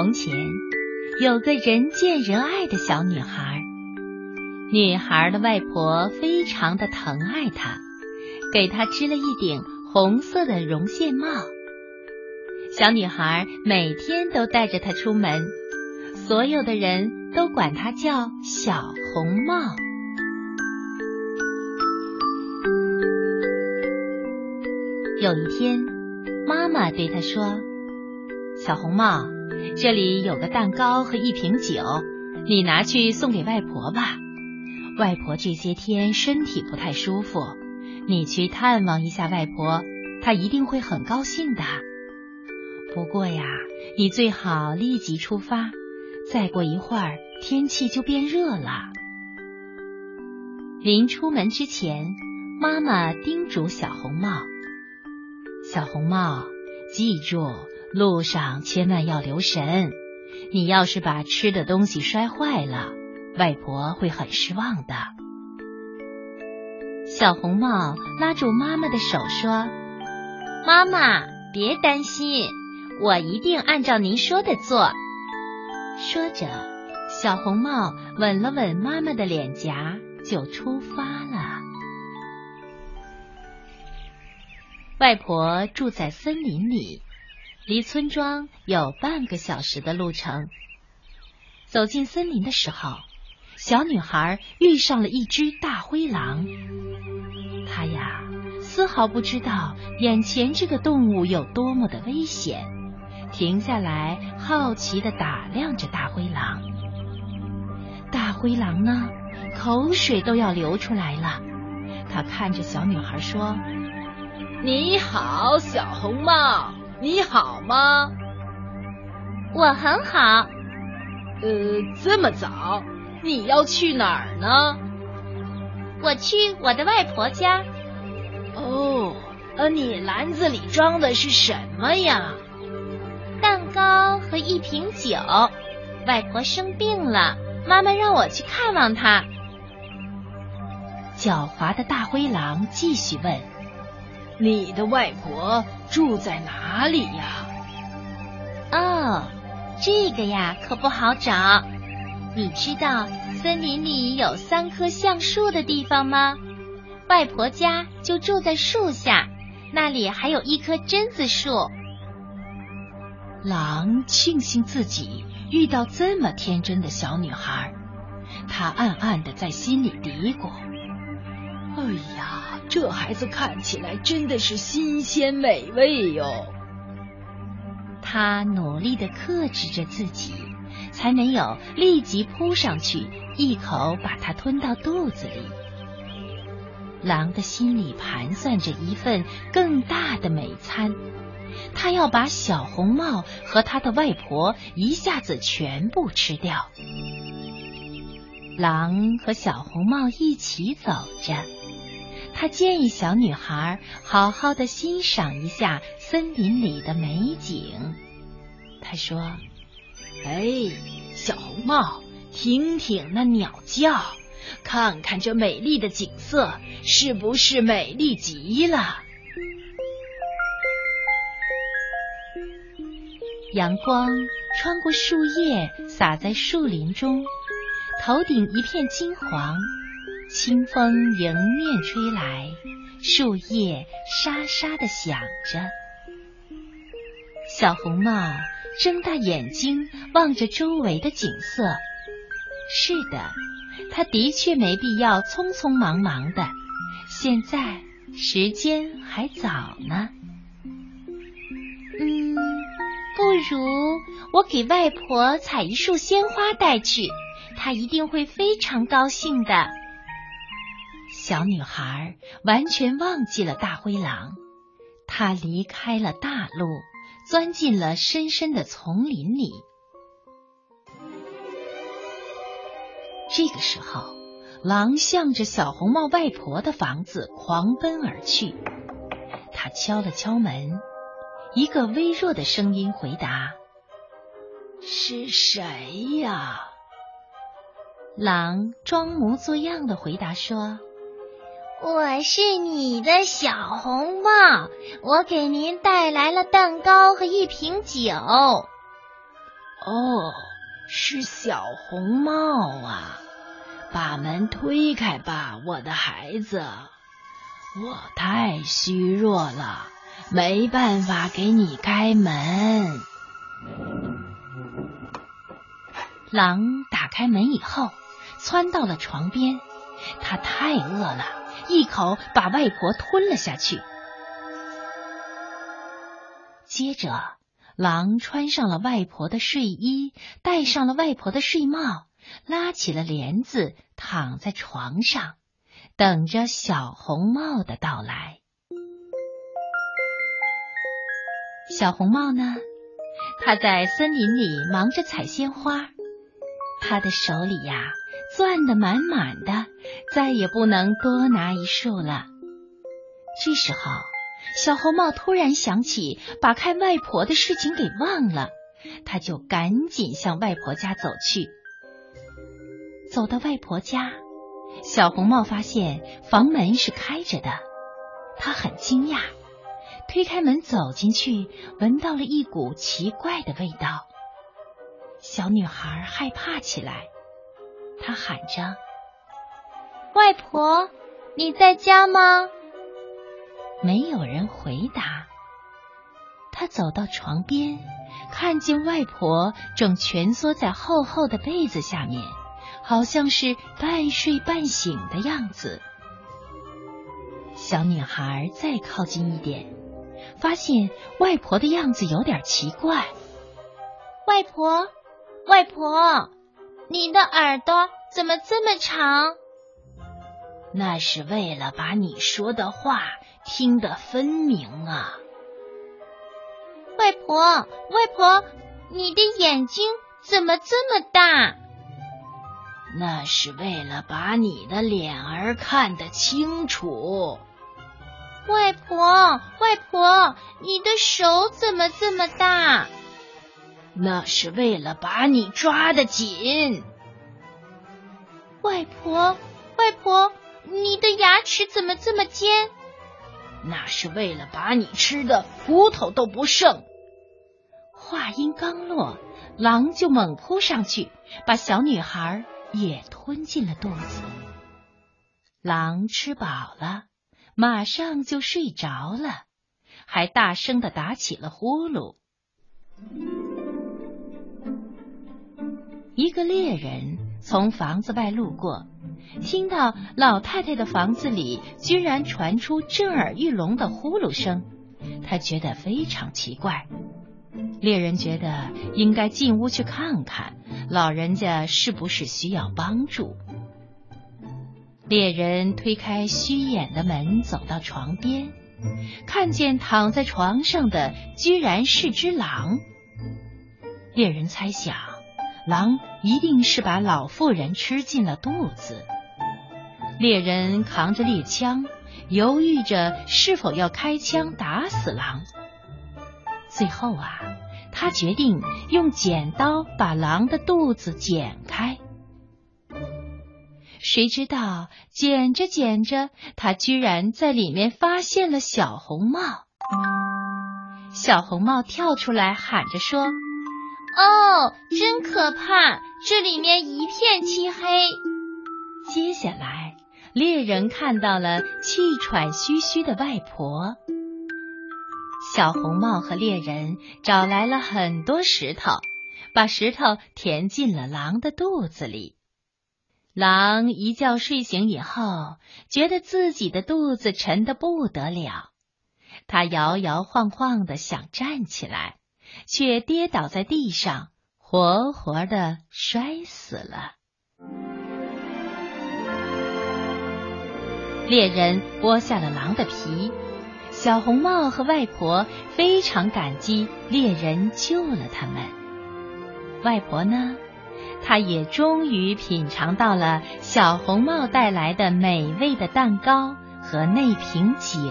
从前有个人见人爱的小女孩，女孩的外婆非常的疼爱她，给她织了一顶红色的绒线帽。小女孩每天都带着它出门，所有的人都管她叫小红帽。有一天，妈妈对她说：“小红帽，这里有个蛋糕和一瓶酒，你拿去送给外婆吧。外婆这些天身体不太舒服，你去探望一下外婆，她一定会很高兴的。不过呀，你最好立即出发，再过一会儿天气就变热了。”临出门之前，妈妈叮嘱小红帽。小红帽，记住，路上千万要留神。你要是把吃的东西摔坏了，外婆会很失望的。小红帽拉住妈妈的手说：“妈妈，别担心，我一定按照您说的做。”说着，小红帽吻了吻妈妈的脸颊，就出发了。外婆住在森林里，离村庄有半个小时的路程。走进森林的时候，小女孩遇上了一只大灰狼。她呀，丝毫不知道眼前这个动物有多么的危险，停下来好奇的打量着大灰狼。大灰狼呢，口水都要流出来了。他看着小女孩说。你好，小红帽，你好吗？我很好。呃，这么早，你要去哪儿呢？我去我的外婆家。哦，呃，你篮子里装的是什么呀？蛋糕和一瓶酒。外婆生病了，妈妈让我去看望她。狡猾的大灰狼继续问。你的外婆住在哪里呀？哦，这个呀可不好找。你知道森林里有三棵橡树的地方吗？外婆家就住在树下，那里还有一棵榛子树。狼庆幸自己遇到这么天真的小女孩，他暗暗的在心里嘀咕：“哎呀。”这孩子看起来真的是新鲜美味哟。他努力的克制着自己，才没有立即扑上去一口把它吞到肚子里。狼的心里盘算着一份更大的美餐，他要把小红帽和他的外婆一下子全部吃掉。狼和小红帽一起走着。他建议小女孩好好的欣赏一下森林里的美景。他说：“哎，小红帽，听听那鸟叫，看看这美丽的景色，是不是美丽极了？”阳光穿过树叶，洒在树林中，头顶一片金黄。清风迎面吹来，树叶沙沙的响着。小红帽睁大眼睛望着周围的景色。是的，他的确没必要匆匆忙忙的。现在时间还早呢。嗯，不如我给外婆采一束鲜花带去，她一定会非常高兴的。小女孩完全忘记了大灰狼，她离开了大路，钻进了深深的丛林里。这个时候，狼向着小红帽外婆的房子狂奔而去。他敲了敲门，一个微弱的声音回答：“是谁呀？”狼装模作样的回答说。我是你的小红帽，我给您带来了蛋糕和一瓶酒。哦，是小红帽啊！把门推开吧，我的孩子，我太虚弱了，没办法给你开门。狼打开门以后，窜到了床边，他太饿了，一口把外婆吞了下去。接着，狼穿上了外婆的睡衣，戴上了外婆的睡帽。拉起了帘子，躺在床上，等着小红帽的到来。小红帽呢？他在森林里忙着采鲜花，他的手里呀攥得满满的，再也不能多拿一束了。这时候，小红帽突然想起把开外婆的事情给忘了，他就赶紧向外婆家走去。走到外婆家，小红帽发现房门是开着的，他很惊讶，推开门走进去，闻到了一股奇怪的味道。小女孩害怕起来，他喊着：“外婆，你在家吗？”没有人回答。他走到床边，看见外婆正蜷缩在厚厚的被子下面。好像是半睡半醒的样子。小女孩再靠近一点，发现外婆的样子有点奇怪。外婆，外婆，你的耳朵怎么这么长？那是为了把你说的话听得分明啊。外婆，外婆，你的眼睛怎么这么大？那是为了把你的脸儿看得清楚。外婆，外婆，你的手怎么这么大？那是为了把你抓得紧。外婆，外婆，你的牙齿怎么这么尖？那是为了把你吃的骨头都不剩。话音刚落，狼就猛扑上去，把小女孩。也吞进了肚子。狼吃饱了，马上就睡着了，还大声的打起了呼噜。一个猎人从房子外路过，听到老太太的房子里居然传出震耳欲聋的呼噜声，他觉得非常奇怪。猎人觉得应该进屋去看看。老人家是不是需要帮助？猎人推开虚掩的门，走到床边，看见躺在床上的居然是只狼。猎人猜想，狼一定是把老妇人吃进了肚子。猎人扛着猎枪，犹豫着是否要开枪打死狼。最后啊。他决定用剪刀把狼的肚子剪开，谁知道剪着剪着，他居然在里面发现了小红帽。小红帽跳出来喊着说：“哦，真可怕！这里面一片漆黑。”接下来，猎人看到了气喘吁吁的外婆。小红帽和猎人找来了很多石头，把石头填进了狼的肚子里。狼一觉睡醒以后，觉得自己的肚子沉得不得了，他摇摇晃晃的想站起来，却跌倒在地上，活活的摔死了。猎人剥下了狼的皮。小红帽和外婆非常感激猎人救了他们。外婆呢，她也终于品尝到了小红帽带来的美味的蛋糕和那瓶酒。